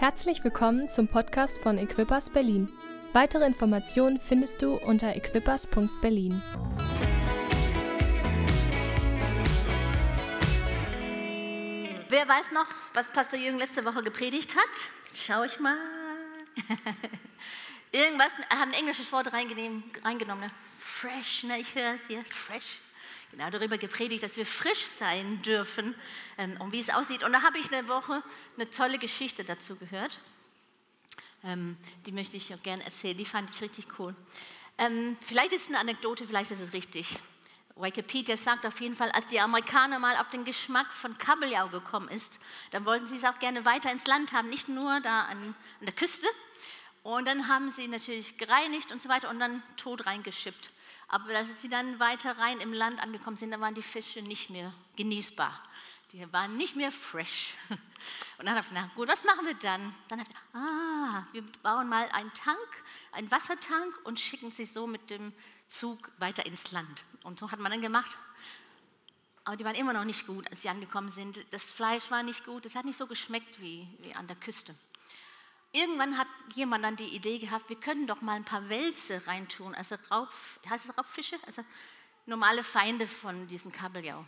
Herzlich willkommen zum Podcast von Equippers Berlin. Weitere Informationen findest du unter equippers.berlin. Wer weiß noch, was Pastor Jürgen letzte Woche gepredigt hat? Schau ich mal. Irgendwas, er hat ein englisches Wort reingenommen, ne? Fresh, ne? ich höre es hier, fresh genau darüber gepredigt, dass wir frisch sein dürfen ähm, und wie es aussieht. Und da habe ich eine Woche eine tolle Geschichte dazu gehört. Ähm, die möchte ich auch gerne erzählen. Die fand ich richtig cool. Ähm, vielleicht ist es eine Anekdote, vielleicht ist es richtig. Wikipedia sagt auf jeden Fall, als die Amerikaner mal auf den Geschmack von Kabeljau gekommen ist, dann wollten sie es auch gerne weiter ins Land haben, nicht nur da an, an der Küste. Und dann haben sie natürlich gereinigt und so weiter und dann tot reingeschippt. Aber als sie dann weiter rein im Land angekommen sind, dann waren die Fische nicht mehr genießbar. Die waren nicht mehr fresh. Und dann habe ich gedacht, gut, was machen wir dann? Dann habe ich gedacht, ah, wir bauen mal einen Tank, einen Wassertank und schicken sie so mit dem Zug weiter ins Land. Und so hat man dann gemacht. Aber die waren immer noch nicht gut, als sie angekommen sind. Das Fleisch war nicht gut, es hat nicht so geschmeckt wie, wie an der Küste. Irgendwann hat jemand dann die Idee gehabt, wir können doch mal ein paar Wälze reintun, also Raub, heißt es Raubfische, also normale Feinde von diesem Kabeljau,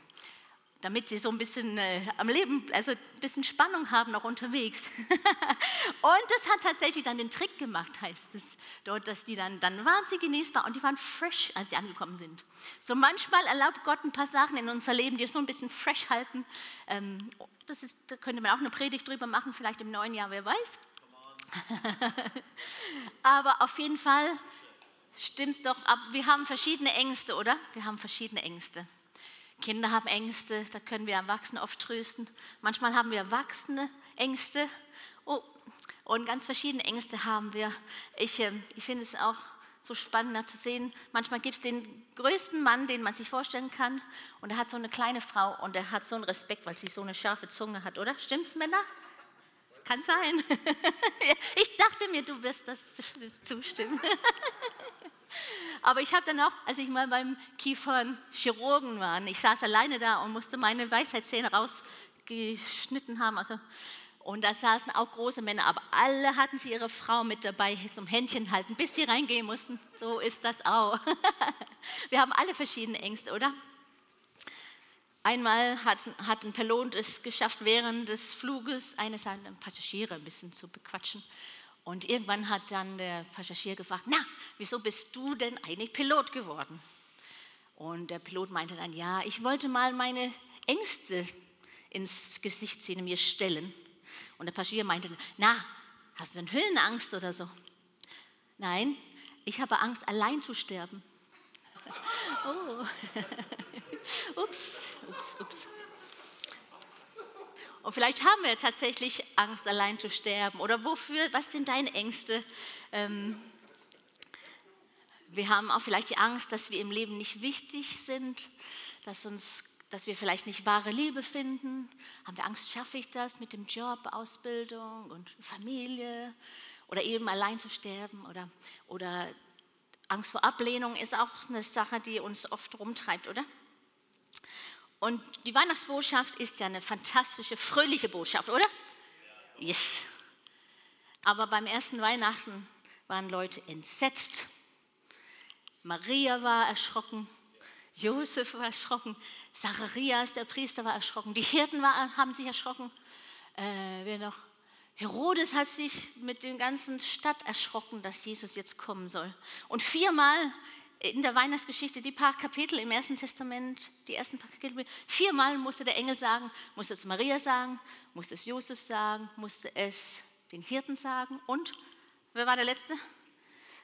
damit sie so ein bisschen äh, am Leben, also ein bisschen Spannung haben auch unterwegs. und das hat tatsächlich dann den Trick gemacht, heißt es dort, dass die dann, dann waren sie genießbar und die waren fresh, als sie angekommen sind. So manchmal erlaubt Gott ein paar Sachen in unser Leben, die so ein bisschen fresh halten. Ähm, das ist, da könnte man auch eine Predigt drüber machen, vielleicht im neuen Jahr, wer weiß. Aber auf jeden Fall stimmt es doch ab. Wir haben verschiedene Ängste, oder? Wir haben verschiedene Ängste. Kinder haben Ängste, da können wir Erwachsene oft trösten. Manchmal haben wir Erwachsene Ängste. Oh, und ganz verschiedene Ängste haben wir. Ich, äh, ich finde es auch so spannend zu sehen. Manchmal gibt es den größten Mann, den man sich vorstellen kann, und er hat so eine kleine Frau und er hat so einen Respekt, weil sie so eine scharfe Zunge hat, oder? Stimmt's, Männer? Kann sein. ich dachte mir, du wirst das zustimmen. Aber ich habe dann auch, als ich mal beim Kiefernchirurgen war, ich saß alleine da und musste meine Weisheitszähne rausgeschnitten haben. Also, und da saßen auch große Männer, aber alle hatten sie ihre Frau mit dabei zum Händchen halten, bis sie reingehen mussten. So ist das auch. Wir haben alle verschiedene Ängste, oder? Einmal hat, hat ein Pilot es geschafft, während des Fluges eine seiner Passagiere ein bisschen zu bequatschen. Und irgendwann hat dann der Passagier gefragt, na, wieso bist du denn eigentlich Pilot geworden? Und der Pilot meinte dann, ja, ich wollte mal meine Ängste ins Gesicht sehen mir stellen. Und der Passagier meinte, na, hast du denn Höhenangst oder so? Nein, ich habe Angst, allein zu sterben. oh. ups, ups, ups. Und vielleicht haben wir tatsächlich Angst, allein zu sterben. Oder wofür, was sind deine Ängste? Ähm, wir haben auch vielleicht die Angst, dass wir im Leben nicht wichtig sind, dass, uns, dass wir vielleicht nicht wahre Liebe finden. Haben wir Angst, schaffe ich das mit dem Job, Ausbildung und Familie? Oder eben allein zu sterben? Oder, oder Angst vor Ablehnung ist auch eine Sache, die uns oft rumtreibt, oder? Und die Weihnachtsbotschaft ist ja eine fantastische, fröhliche Botschaft, oder? Yes. Aber beim ersten Weihnachten waren Leute entsetzt. Maria war erschrocken, Josef war erschrocken, Zacharias, der Priester, war erschrocken, die Hirten war, haben sich erschrocken. Äh, wer noch? Herodes hat sich mit der ganzen Stadt erschrocken, dass Jesus jetzt kommen soll. Und viermal in der Weihnachtsgeschichte, die paar Kapitel im Ersten Testament, die ersten paar Kapitel, viermal musste der Engel sagen, musste es Maria sagen, musste es Josef sagen, musste es den Hirten sagen und, wer war der Letzte?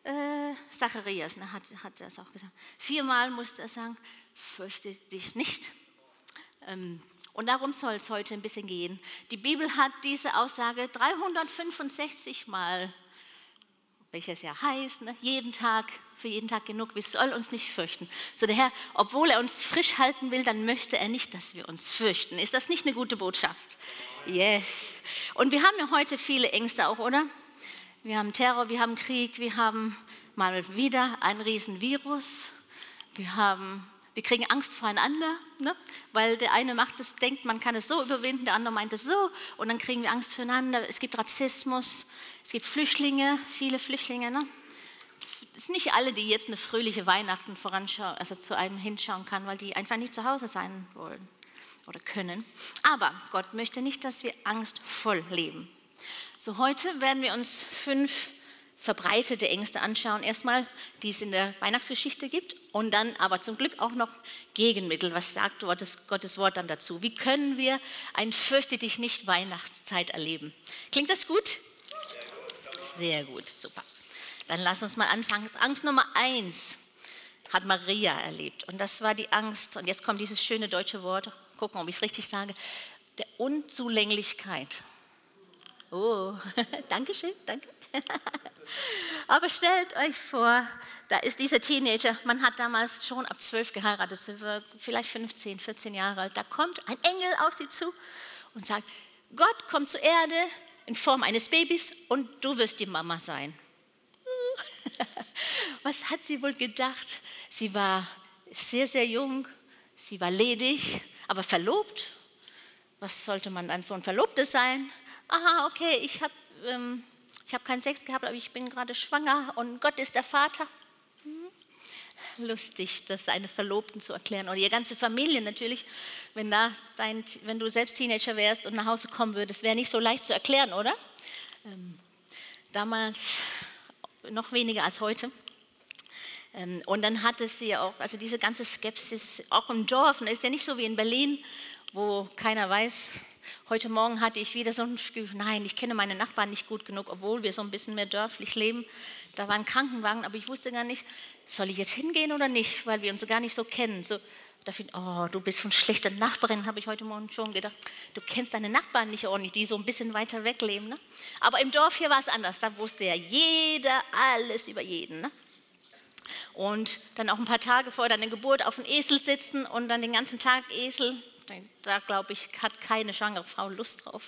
Äh, Zacharias ne, hat, hat das auch gesagt. Viermal musste er sagen, fürchte dich nicht. Ähm, und darum soll es heute ein bisschen gehen. Die Bibel hat diese Aussage 365 Mal welches ja heißt, ne? jeden Tag, für jeden Tag genug, wir sollen uns nicht fürchten. So der Herr, obwohl er uns frisch halten will, dann möchte er nicht, dass wir uns fürchten. Ist das nicht eine gute Botschaft? Yes. Und wir haben ja heute viele Ängste auch, oder? Wir haben Terror, wir haben Krieg, wir haben mal wieder ein Riesenvirus, wir haben Wir kriegen Angst voreinander, ne? weil der eine macht es, denkt, man kann es so überwinden, der andere meint es so und dann kriegen wir Angst voreinander. Es gibt Rassismus, es gibt Flüchtlinge, viele Flüchtlinge. Ne? Es sind nicht alle, die jetzt eine fröhliche Weihnachten voranschauen, also zu einem hinschauen kann, weil die einfach nicht zu Hause sein wollen oder können. Aber Gott möchte nicht, dass wir angstvoll leben. So heute werden wir uns fünf verbreitete Ängste anschauen. Erstmal, die es in der Weihnachtsgeschichte gibt und dann aber zum Glück auch noch Gegenmittel. Was sagt Gottes, Gottes Wort dann dazu? Wie können wir ein Fürchte dich nicht Weihnachtszeit erleben? Klingt das gut? Sehr gut, super. Dann lass uns mal anfangen. Angst Nummer eins hat Maria erlebt und das war die Angst. Und jetzt kommt dieses schöne deutsche Wort, gucken, ob ich es richtig sage, der Unzulänglichkeit. Oh, danke schön, danke. Aber stellt euch vor, da ist dieser Teenager, man hat damals schon ab zwölf geheiratet, vielleicht 15, 14 Jahre alt, da kommt ein Engel auf sie zu und sagt, Gott kommt zur Erde in Form eines Babys und du wirst die Mama sein. Was hat sie wohl gedacht? Sie war sehr, sehr jung, sie war ledig, aber verlobt. Was sollte man dann so ein Verlobtes sein? Aha, okay, ich habe ähm, ich habe keinen Sex gehabt, aber ich bin gerade schwanger und Gott ist der Vater. Hm. Lustig, das seine Verlobten zu erklären oder ihre ganze Familie natürlich. Wenn, da dein, wenn du selbst Teenager wärst und nach Hause kommen würdest, wäre nicht so leicht zu erklären, oder? Ähm, damals noch weniger als heute. Ähm, und dann hatte sie auch, also diese ganze Skepsis, auch im Dorf, ist ja nicht so wie in Berlin, wo keiner weiß, Heute Morgen hatte ich wieder so ein Gefühl, nein, ich kenne meine Nachbarn nicht gut genug, obwohl wir so ein bisschen mehr dörflich leben. Da war ein Krankenwagen, aber ich wusste gar nicht, soll ich jetzt hingehen oder nicht, weil wir uns gar nicht so kennen. So, da fiel, oh, du bist so eine schlechte Nachbarin, habe ich heute Morgen schon gedacht. Du kennst deine Nachbarn nicht ordentlich, die so ein bisschen weiter weg leben. Ne? Aber im Dorf hier war es anders, da wusste ja jeder alles über jeden. Ne? Und dann auch ein paar Tage vor deiner Geburt auf dem Esel sitzen und dann den ganzen Tag Esel, da glaube ich, hat keine schwangere Frau Lust drauf.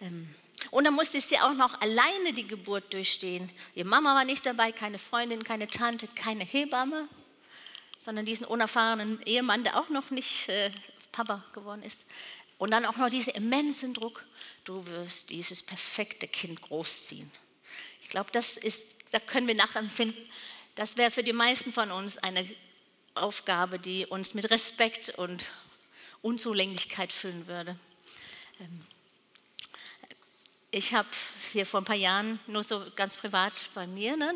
Ähm, und dann musste sie auch noch alleine die Geburt durchstehen. Ihre Mama war nicht dabei, keine Freundin, keine Tante, keine Hebamme, sondern diesen unerfahrenen Ehemann, der auch noch nicht äh, Papa geworden ist. Und dann auch noch diesen immensen Druck, du wirst dieses perfekte Kind großziehen. Ich glaube, das ist, da können wir nachempfinden, das wäre für die meisten von uns eine Aufgabe, die uns mit Respekt und Unzulänglichkeit füllen würde. Ähm, ich habe hier vor ein paar Jahren, nur so ganz privat bei mir, ne,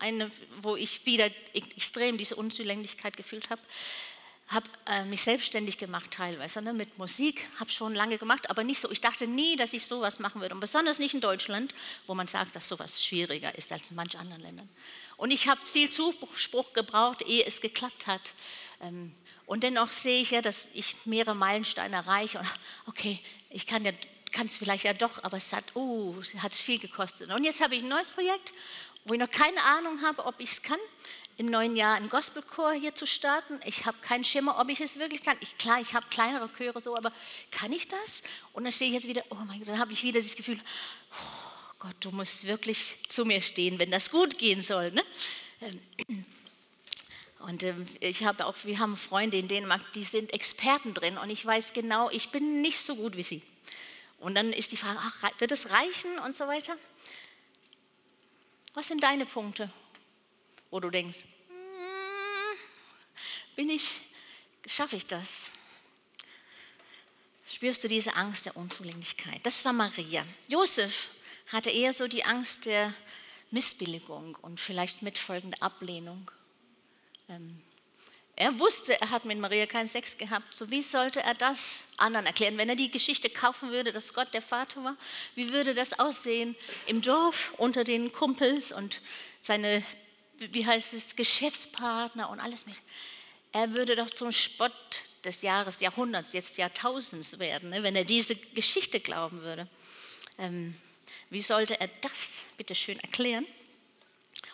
eine, wo ich wieder extrem diese Unzulänglichkeit gefühlt habe, habe äh, mich selbstständig gemacht teilweise ne, mit Musik, habe schon lange gemacht, aber nicht so. Ich dachte nie, dass ich sowas machen würde und besonders nicht in Deutschland, wo man sagt, dass sowas schwieriger ist als in manchen anderen Ländern. Und ich habe viel Zuspruch gebraucht, ehe es geklappt hat. Ähm, und dennoch sehe ich ja, dass ich mehrere Meilensteine erreiche. Und okay, ich kann ja kann es vielleicht ja doch, aber es hat, uh, es hat viel gekostet. Und jetzt habe ich ein neues Projekt, wo ich noch keine Ahnung habe, ob ich es kann, im neuen Jahr einen Gospelchor hier zu starten. Ich habe keinen Schimmer, ob ich es wirklich kann. Ich, klar, ich habe kleinere Chöre so, aber kann ich das? Und dann stehe ich jetzt wieder, oh mein Gott, dann habe ich wieder das Gefühl, oh Gott, du musst wirklich zu mir stehen, wenn das gut gehen soll. Ne? Und ähm, ich habe auch, wir haben Freunde in Dänemark, die sind Experten drin und ich weiß genau, ich bin nicht so gut wie sie. Und dann ist die Frage, ach, wird es reichen und so weiter? Was sind deine Punkte, wo du denkst, hm, bin ich, schaffe ich das? Spürst du diese Angst der Unzulänglichkeit? Das war Maria. Josef hatte eher so die Angst der Missbilligung und vielleicht mitfolgende Ablehnung. Ähm, er wusste, er hat mit Maria keinen Sex gehabt. So wie sollte er das anderen erklären? Wenn er die Geschichte kaufen würde, dass Gott der Vater war, wie würde das aussehen im Dorf unter den Kumpels und seine, wie heißt es, Geschäftspartner und alles mehr? Er würde doch zum Spott des Jahres, Jahrhunderts, jetzt Jahrtausends werden, ne, wenn er diese Geschichte glauben würde. Ähm, wie sollte er das bitte schön erklären?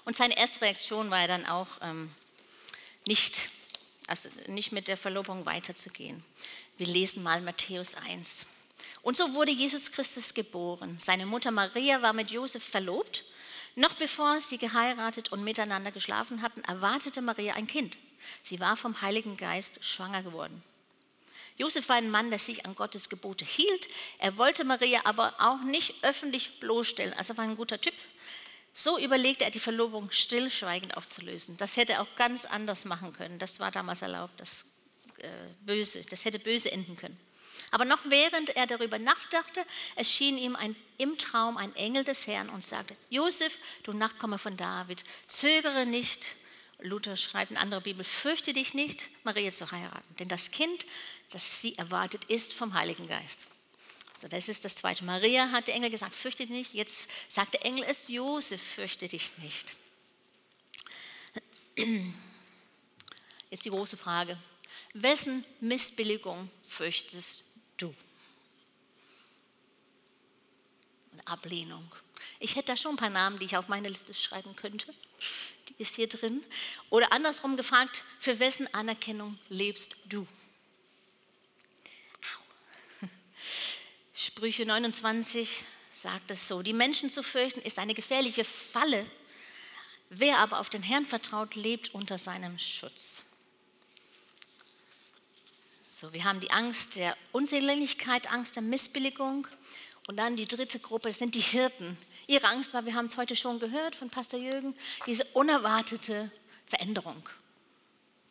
Und seine erste Reaktion war dann auch, ähm, nicht, also nicht mit der Verlobung weiterzugehen. Wir lesen mal Matthäus 1. Und so wurde Jesus Christus geboren. Seine Mutter Maria war mit Josef verlobt. Noch bevor sie geheiratet und miteinander geschlafen hatten, erwartete Maria ein Kind. Sie war vom Heiligen Geist schwanger geworden. Josef war ein Mann, der sich an Gottes Gebote hielt. Er wollte Maria aber auch nicht öffentlich bloßstellen. Also war ein guter Typ. So überlegte er, die Verlobung stillschweigend aufzulösen. Das hätte er auch ganz anders machen können. Das war damals erlaubt, das äh, böse, das hätte böse enden können. Aber noch während er darüber nachdachte, erschien ihm ein, im Traum ein Engel des Herrn und sagte, Josef, du Nachkomme von David, zögere nicht, Luther schreibt in anderer Bibel, fürchte dich nicht, Maria zu heiraten, denn das Kind, das sie erwartet, ist vom Heiligen Geist. So, das ist das Zweite. Maria hat der Engel gesagt, fürchte dich nicht. Jetzt sagt der Engel es Josef, fürchte dich nicht. Jetzt die große Frage. Wessen Missbilligung fürchtest du? Und Ablehnung. Ich hätte da schon ein paar Namen, die ich auf meine Liste schreiben könnte. Die ist hier drin. Oder andersrum gefragt, für wessen Anerkennung lebst du? Sprüche 29 sagt es so, die Menschen zu fürchten ist eine gefährliche Falle. Wer aber auf den Herrn vertraut, lebt unter seinem Schutz. So, wir haben die Angst der Unseligkeit, Angst der Missbilligung und dann die dritte Gruppe, das sind die Hirten. Ihre Angst war, wir haben es heute schon gehört von Pastor Jürgen, diese unerwartete Veränderung.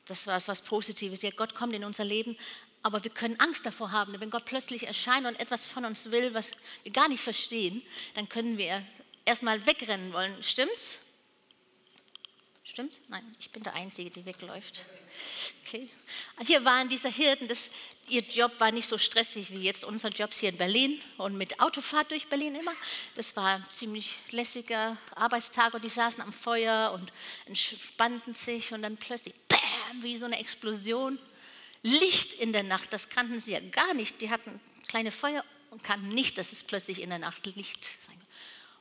Das war was Positives. Ja, Gott kommt in unser Leben, aber wir können Angst davor haben. Wenn Gott plötzlich erscheint und etwas von uns will, was wir gar nicht verstehen, dann können wir erstmal wegrennen wollen. Stimmt's? Stimmt's? Nein, ich bin der Einzige, die wegläuft. Okay. Hier waren diese Hirten, das, ihr Job war nicht so stressig wie jetzt unser Jobs hier in Berlin und mit Autofahrt durch Berlin immer. Das war ein ziemlich lässiger Arbeitstag und die saßen am Feuer und entspannten sich und dann plötzlich, bam, wie so eine Explosion. Licht in der Nacht, das kannten sie ja gar nicht. Die hatten kleine Feuer und kannten nicht, dass es plötzlich in der Nacht Licht sein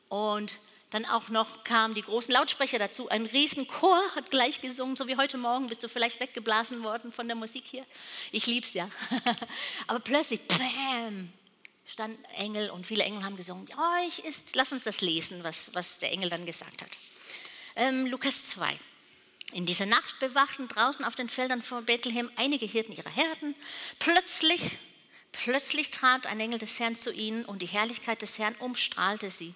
Und dann auch noch kamen die großen Lautsprecher dazu. Ein Riesenchor hat gleich gesungen, so wie heute Morgen. Bist du vielleicht weggeblasen worden von der Musik hier? Ich lieb's ja. Aber plötzlich, bam, stand Engel und viele Engel haben gesungen. Euch ist, lass uns das lesen, was, was der Engel dann gesagt hat. Ähm, Lukas 2. In dieser Nacht bewachten draußen auf den Feldern vor Bethlehem einige Hirten ihrer Herden. Plötzlich Plötzlich trat ein Engel des Herrn zu ihnen und die Herrlichkeit des Herrn umstrahlte sie.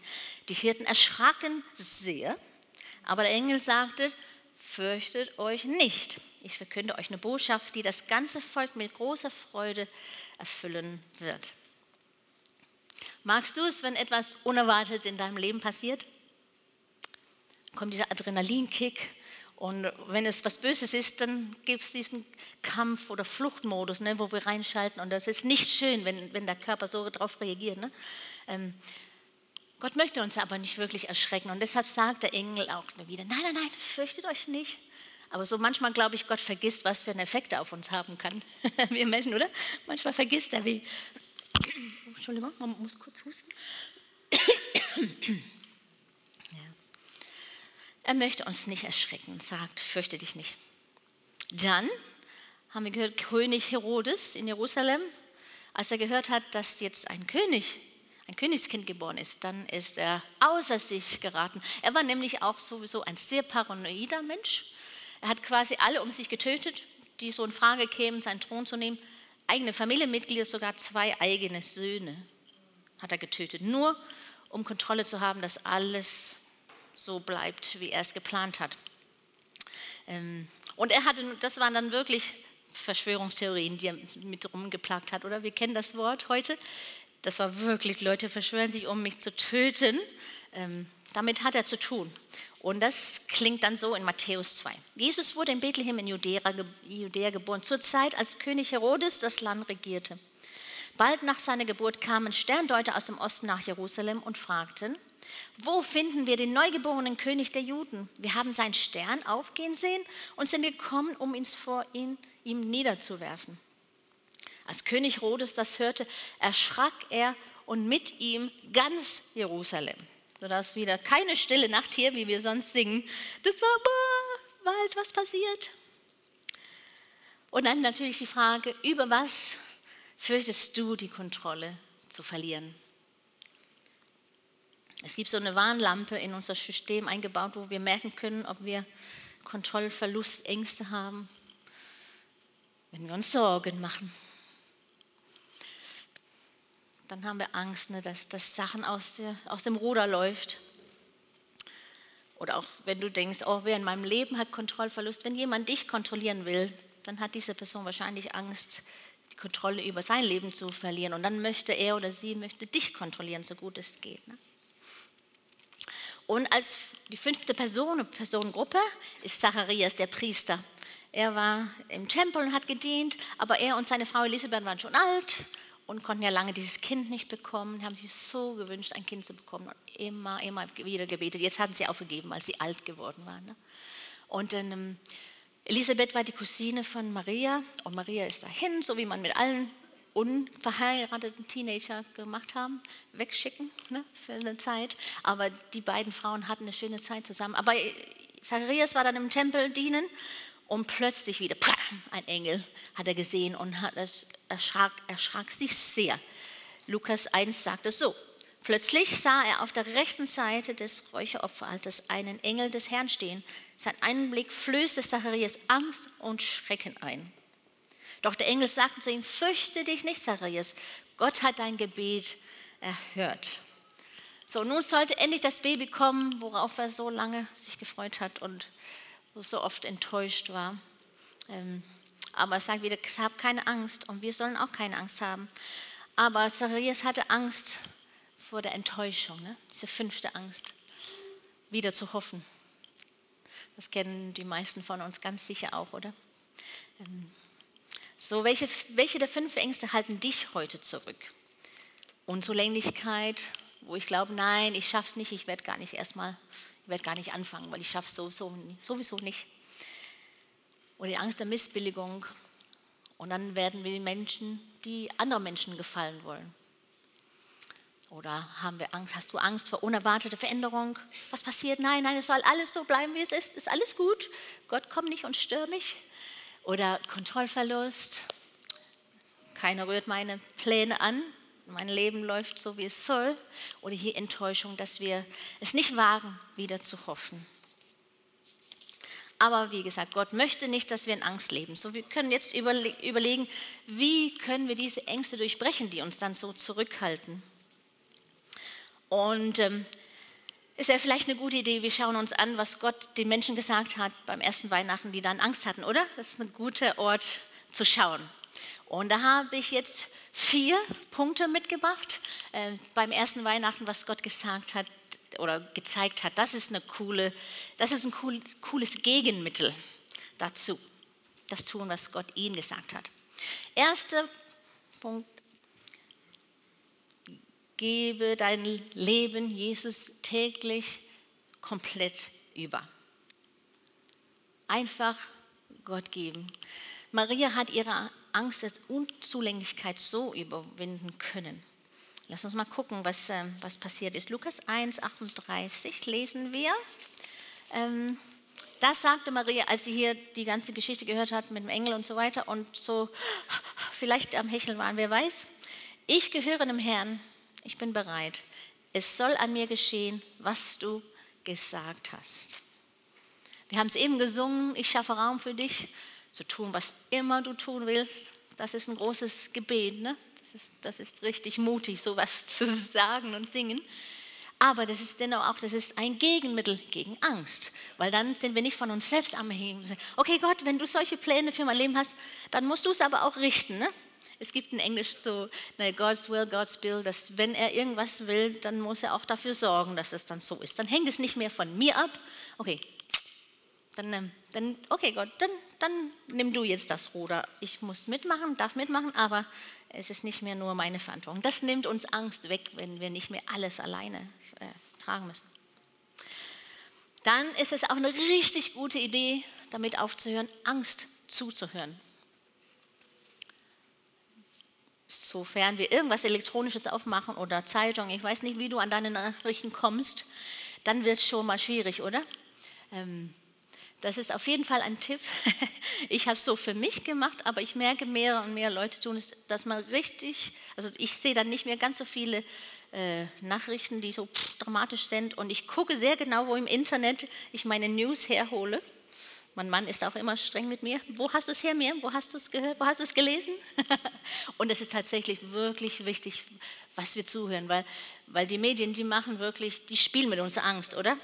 Die Hirten erschraken sehr, aber der Engel sagte, fürchtet euch nicht. Ich verkünde euch eine Botschaft, die das ganze Volk mit großer Freude erfüllen wird. Magst du es, wenn etwas unerwartet in deinem Leben passiert? Kommt dieser Adrenalinkick und wenn es was Böses ist, dann gibt es diesen Kampf- oder Fluchtmodus, ne, wo wir reinschalten. Und das ist nicht schön, wenn, wenn der Körper so darauf reagiert. Ne? Ähm, Gott möchte uns aber nicht wirklich erschrecken. Und deshalb sagt der Engel auch wieder, nein, nein, nein, fürchtet euch nicht. Aber so manchmal glaube ich, Gott vergisst, was für einen Effekt er auf uns haben kann. wir Menschen, oder? Manchmal vergisst er wie. Entschuldigung, man muss kurz husten. Er möchte uns nicht erschrecken und sagt, fürchte dich nicht. Dann haben wir gehört, König Herodes in Jerusalem, als er gehört hat, dass jetzt ein König, ein Königskind geboren ist, dann ist er außer sich geraten. Er war nämlich auch sowieso ein sehr paranoider Mensch. Er hat quasi alle um sich getötet, die so in Frage kämen, seinen Thron zu nehmen. Eigene Familienmitglieder, sogar zwei eigene Söhne hat er getötet, nur um Kontrolle zu haben, dass alles so bleibt, wie er es geplant hat. Ähm, und er hatte, das waren dann wirklich Verschwörungstheorien, die er mit rumgeplagt hat, oder? Wir kennen das Wort heute. Das war wirklich, Leute verschwören sich, um mich zu töten. Ähm, damit hat er zu tun. Und das klingt dann so in Matthäus 2. Jesus wurde in Bethlehem in Judäa, Judäa geboren, zur Zeit, als König Herodes das Land regierte. Bald nach seiner Geburt kamen Sterndeuter aus dem Osten nach Jerusalem und fragten, wo finden wir den neugeborenen König der Juden? Wir haben seinen Stern aufgehen sehen und sind gekommen, um ihn vor ihn, ihm niederzuwerfen. Als König Herodes das hörte, erschrak er und mit ihm ganz Jerusalem. Sodass wieder keine stille Nacht hier, wie wir sonst singen. Das war bald was passiert. Und dann natürlich die Frage, über was fürchtest du die Kontrolle zu verlieren? Es gibt so eine Warnlampe in unser System eingebaut, wo wir merken können, ob wir Kontrollverlustängste haben. wenn wir uns Sorgen machen. Dann haben wir Angst, ne, dass, dass Sachen aus, der, aus dem Ruder läuft. Oder auch wenn du denkst, oh, wer in meinem Leben hat Kontrollverlust. Wenn jemand dich kontrollieren will, dann hat diese Person wahrscheinlich Angst, die Kontrolle über sein Leben zu verlieren. Und dann möchte er oder sie möchte dich kontrollieren, so gut es geht. Ne? Und als die fünfte Person, Personengruppe, ist Zacharias, der Priester. Er war im Tempel und hat gedient, aber er und seine Frau Elisabeth waren schon alt und konnten ja lange dieses Kind nicht bekommen, haben sich so gewünscht, ein Kind zu bekommen und immer, immer wieder gebetet. Jetzt hatten sie aufgegeben, als sie alt geworden waren. Ne? Und dann, ähm, Elisabeth war die Cousine von Maria und Maria ist dahin, so wie man mit allen unverheirateten Teenager gemacht haben, wegschicken ne, für eine Zeit. Aber die beiden Frauen hatten eine schöne Zeit zusammen. Aber Zacharias war dann im Tempel dienen und plötzlich wieder, ein Engel hat er gesehen und hat, erschrak, erschrak sich sehr. Lukas 1 sagt es so. Plötzlich sah er auf der rechten Seite des Räucheropferalters einen Engel des Herrn stehen. Sein Einblick flößte Zacharias Angst und Schrecken ein. Doch der Engel sagte zu ihm, fürchte dich nicht, Zacharias, Gott hat dein Gebet erhört. So, nun sollte endlich das Baby kommen, worauf er so lange sich gefreut hat und so oft enttäuscht war. Ähm, aber er sagt wieder, hab keine Angst und wir sollen auch keine Angst haben. Aber Zacharias hatte Angst vor der Enttäuschung, ne? diese fünfte Angst, wieder zu hoffen. Das kennen die meisten von uns ganz sicher auch, oder? So, welche, welche der fünf Ängste halten dich heute zurück? Unzulänglichkeit, wo ich glaube, nein, ich schaff's nicht, ich werde gar nicht erstmal ich werde gar nicht anfangen, weil ich schaffe es sowieso, sowieso nicht. Oder die Angst der Missbilligung. Und dann werden wir Menschen, die anderen Menschen gefallen wollen. Oder haben wir Angst? Hast du Angst vor unerwarteter Veränderung? Was passiert? Nein, nein, es soll alles so bleiben, wie es ist. Ist alles gut. Gott kommt nicht und stört mich. Oder Kontrollverlust. Keiner rührt meine Pläne an mein Leben läuft so, wie es soll. Oder hier Enttäuschung, dass wir es nicht wagen, wieder zu hoffen. Aber wie gesagt, Gott möchte nicht, dass wir in Angst leben. So, wir können jetzt überlegen, wie können wir diese Ängste durchbrechen, die uns dann so zurückhalten. Und ähm, ist ja vielleicht eine gute Idee, wir schauen uns an, was Gott den Menschen gesagt hat beim ersten Weihnachten, die dann Angst hatten, oder? Das ist ein guter Ort zu schauen. Und da habe ich jetzt vier Punkte mitgebracht. Äh, beim ersten Weihnachten, was Gott gesagt hat oder gezeigt hat, das ist, eine coole, das ist ein cool, cooles Gegenmittel dazu. Das tun, was Gott ihnen gesagt hat. Erster Punkt. Gebe dein Leben Jesus täglich komplett über. Einfach Gott geben. Maria hat ihre Angst der Unzulänglichkeit so überwinden können. Lass uns mal gucken, was, äh, was passiert ist. Lukas 1, 38 lesen wir. Ähm, das sagte Maria, als sie hier die ganze Geschichte gehört hat mit dem Engel und so weiter und so vielleicht am Hecheln waren, wer weiß. Ich gehöre dem Herrn, ich bin bereit. Es soll an mir geschehen, was du gesagt hast. Wir haben es eben gesungen, ich schaffe Raum für dich zu tun, was immer du tun willst. Das ist ein großes Gebet. Ne? Das, ist, das ist richtig mutig, sowas zu sagen und singen. Aber das ist dennoch auch, das ist ein Gegenmittel gegen Angst, weil dann sind wir nicht von uns selbst am Heben. Okay, Gott, wenn du solche Pläne für mein Leben hast, dann musst du es aber auch richten. Ne? Es gibt in Englisch so ne, God's will, God's bill, dass wenn er irgendwas will, dann muss er auch dafür sorgen, dass es dann so ist. Dann hängt es nicht mehr von mir ab. Okay, dann, ähm, dann okay Gott, dann, dann nimm du jetzt das Ruder. Ich muss mitmachen, darf mitmachen, aber es ist nicht mehr nur meine Verantwortung. Das nimmt uns Angst weg, wenn wir nicht mehr alles alleine äh, tragen müssen. Dann ist es auch eine richtig gute Idee, damit aufzuhören, Angst zuzuhören. Sofern wir irgendwas Elektronisches aufmachen oder Zeitung, ich weiß nicht, wie du an deine Nachrichten kommst, dann wird es schon mal schwierig, oder? Ähm, das ist auf jeden Fall ein Tipp. Ich habe es so für mich gemacht, aber ich merke, mehr und mehr Leute tun es, dass man richtig, also ich sehe dann nicht mehr ganz so viele äh, Nachrichten, die so pff, dramatisch sind und ich gucke sehr genau, wo im Internet ich meine News herhole. Mein Mann ist auch immer streng mit mir. Wo hast du es her, mir? Wo hast du es gehört? Wo hast du es gelesen? und es ist tatsächlich wirklich wichtig, was wir zuhören, weil, weil die Medien, die machen wirklich, die spielen mit unserer Angst, oder?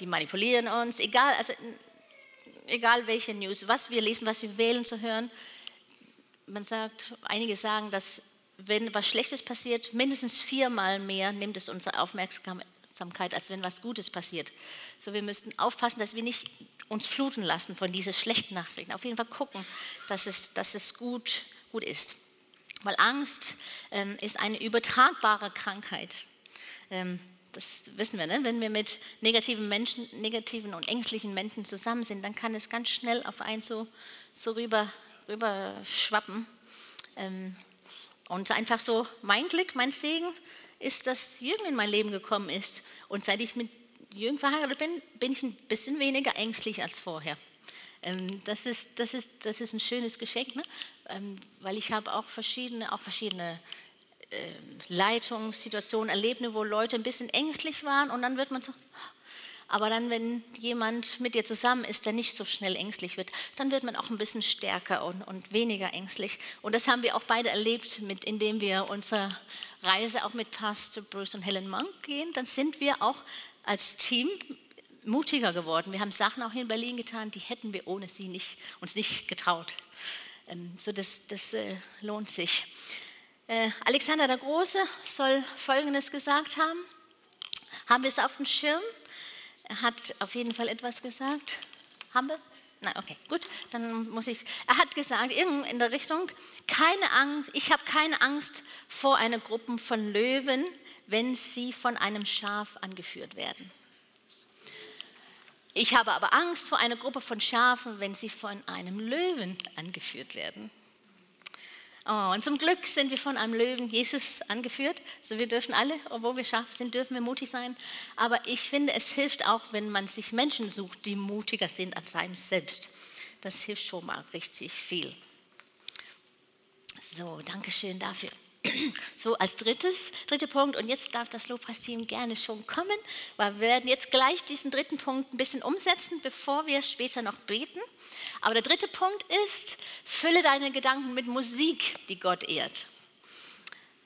Die manipulieren uns, egal, also, egal welche News, was wir lesen, was wir wählen zu hören. Man sagt, einige sagen, dass wenn was Schlechtes passiert, mindestens viermal mehr nimmt es unsere Aufmerksamkeit, als wenn was Gutes passiert. So, wir müssten aufpassen, dass wir nicht uns fluten lassen von diesen schlechten Nachrichten. Auf jeden Fall gucken, dass es, dass es gut, gut ist. Weil Angst ähm, ist eine übertragbare Krankheit. Ähm, das wissen wir, ne? wenn wir mit negativen Menschen, negativen und ängstlichen Menschen zusammen sind, dann kann es ganz schnell auf einen so, so rüber, rüber schwappen. Ähm, und einfach so, mein Glück, mein Segen ist, dass Jürgen in mein Leben gekommen ist. Und seit ich mit Jürgen verheiratet bin, bin ich ein bisschen weniger ängstlich als vorher. Ähm, das, ist, das, ist, das ist ein schönes Geschenk, ne? Ähm, weil ich habe auch verschiedene, auch verschiedene äh, Leitungssituationen erlebt, wo Leute ein bisschen ängstlich waren und dann wird man so, aber dann, wenn jemand mit dir zusammen ist, der nicht so schnell ängstlich wird, dann wird man auch ein bisschen stärker und, und weniger ängstlich. Und das haben wir auch beide erlebt, mit, indem wir unsere Reise auch mit Pastor Bruce und Helen Monk gehen. Dann sind wir auch als Team mutiger geworden. Wir haben Sachen auch hier in Berlin getan, die hätten wir ohne sie nicht, uns nicht getraut. Ähm, so das, das äh, lohnt sich. Äh, Alexander der Große soll Folgendes gesagt haben. Haben wir es auf dem Schirm? Er hat auf jeden Fall etwas gesagt. Haben wir? Nein, okay, gut. Dann muss ich. Er hat gesagt, in der Richtung, keine Angst, ich habe keine Angst vor einer Gruppe von Löwen, wenn sie von einem Schaf angeführt werden. Ich habe aber Angst vor einer Gruppe von Schafen, wenn sie von einem Löwen angeführt werden. Oh, und zum Glück sind wir von einem Löwen, Jesus, angeführt. Also wir dürfen alle, obwohl wir Schafe sind, dürfen wir mutig sein. Aber ich finde, es hilft auch, wenn man sich Menschen sucht, die mutiger sind als einem selbst. Das hilft schon mal richtig viel. So, danke schön dafür. So, als drittes, dritter Punkt, und jetzt darf das Lobpreisteam gerne schon kommen, weil wir werden jetzt gleich diesen dritten Punkt ein bisschen umsetzen, bevor wir später noch beten. Aber der dritte Punkt ist, fülle deine Gedanken mit Musik, die Gott ehrt.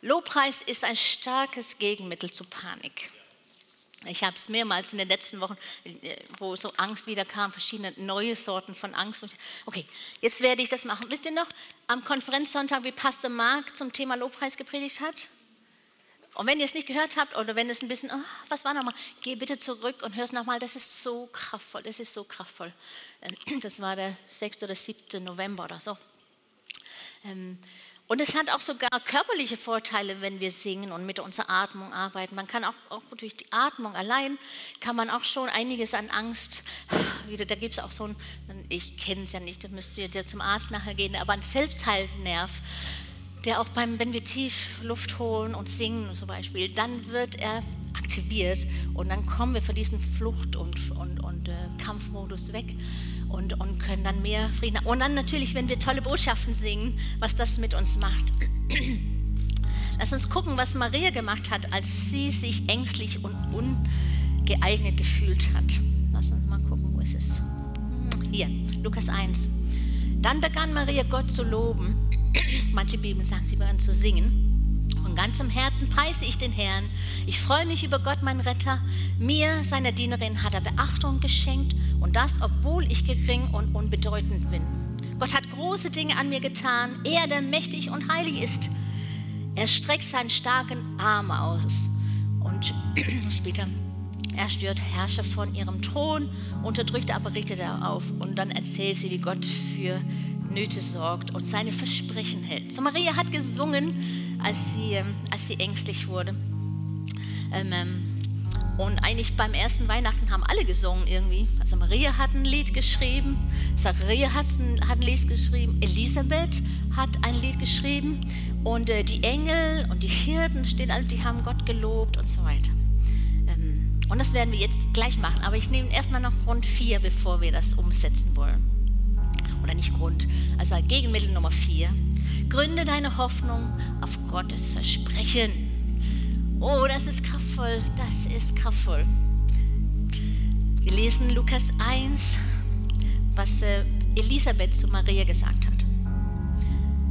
Lobpreis ist ein starkes Gegenmittel zu Panik. Ich habe es mehrmals in den letzten Wochen, äh, wo so Angst wieder kam, verschiedene neue Sorten von Angst. Okay, jetzt werde ich das machen. Wisst ihr noch, am Konferenzsonntag, wie Pastor Mark zum Thema Lobpreis gepredigt hat? Und wenn ihr es nicht gehört habt oder wenn es ein bisschen, oh, was war nochmal, geh bitte zurück und hör es nochmal, das ist so kraftvoll, das ist so kraftvoll. Ähm, das war der 6. oder 7. November oder so. Und es hat auch sogar körperliche Vorteile, wenn wir singen und mit unserer Atmung arbeiten. Man kann auch, auch durch die Atmung allein, kann man auch schon einiges an Angst, wieder, da gibt es auch so ein, ich kenne es ja nicht, da müsst ihr ja zum Arzt nachher gehen, aber ein Selbstheilnerv, der auch beim, wenn wir tief Luft holen und singen zum Beispiel, dann wird er aktiviert und dann kommen wir von diesem Flucht- und, und, und äh, Kampfmodus weg und, und können dann mehr Frieden haben. Und dann natürlich, wenn wir tolle Botschaften singen, was das mit uns macht. Lass uns gucken, was Maria gemacht hat, als sie sich ängstlich und ungeeignet gefühlt hat. Lass uns mal gucken, wo ist es? Hier, Lukas 1. Dann begann Maria Gott zu loben. Manche Bibeln sagen, sie begann zu singen. Von ganzem Herzen preise ich den Herrn. Ich freue mich über Gott, mein Retter. Mir, seiner Dienerin, hat er Beachtung geschenkt und das, obwohl ich gering und unbedeutend bin. Gott hat große Dinge an mir getan. Er, der mächtig und heilig ist. Er streckt seinen starken Arm aus. Und später, er stört Herrscher von ihrem Thron, unterdrückt aber richtet er auf. Und dann erzählt sie, wie Gott für Nöte sorgt und seine Versprechen hält. So Maria hat gesungen, als sie, ähm, als sie ängstlich wurde. Ähm, ähm, und eigentlich beim ersten Weihnachten haben alle gesungen irgendwie. Also Maria hat ein Lied geschrieben, Zachariah hat hat ein Lied geschrieben, Elisabeth hat ein Lied geschrieben und äh, die Engel und die Hirten stehen alle, die haben Gott gelobt und so weiter. Und das werden wir jetzt gleich machen. Aber ich nehme erstmal noch Grund 4, bevor wir das umsetzen wollen oder nicht Grund, also Gegenmittel Nummer vier. Gründe deine Hoffnung auf Gottes Versprechen. Oh, das ist kraftvoll, das ist kraftvoll. Wir lesen Lukas 1, was äh, Elisabeth zu Maria gesagt hat.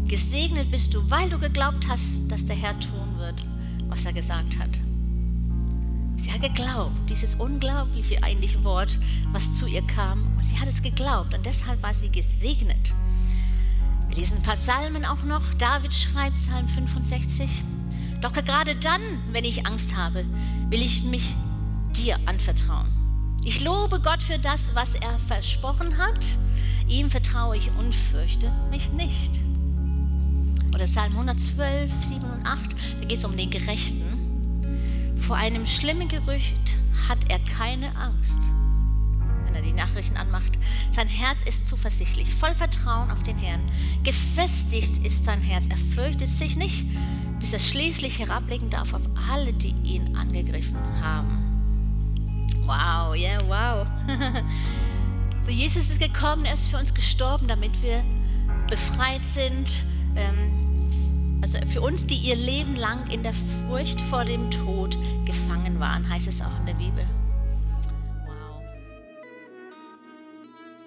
Gesegnet bist du, weil du geglaubt hast, dass der Herr tun wird, was er gesagt hat. Sie hat geglaubt, dieses unglaubliche eigentlich Wort, was zu ihr kam. Sie hat es geglaubt und deshalb war sie gesegnet. Wir lesen ein paar Psalmen auch noch. David schreibt Psalm 65. Doch gerade dann, wenn ich Angst habe, will ich mich dir anvertrauen. Ich lobe Gott für das, was er versprochen hat. Ihm vertraue ich und fürchte mich nicht. Oder Psalm 112, 7 und 8, da geht es um den Gerechten. Vor einem schlimmen Gerücht hat er keine Angst, er die Nachrichten anmacht. Sein Herz ist zuversichtlich, voll Vertrauen auf den Herrn. Gefestigt ist sein Herz, er fürchtet sich nicht, bis er schließlich herabblicken darf auf alle, die ihn angegriffen haben. Wow, ja, yeah, wow. so, Jesus ist gekommen, er ist für uns gestorben, damit wir befreit sind. Ähm, also für uns, die ihr Leben lang in der Furcht vor dem Tod gefangen waren, heißt es auch in der Bibel.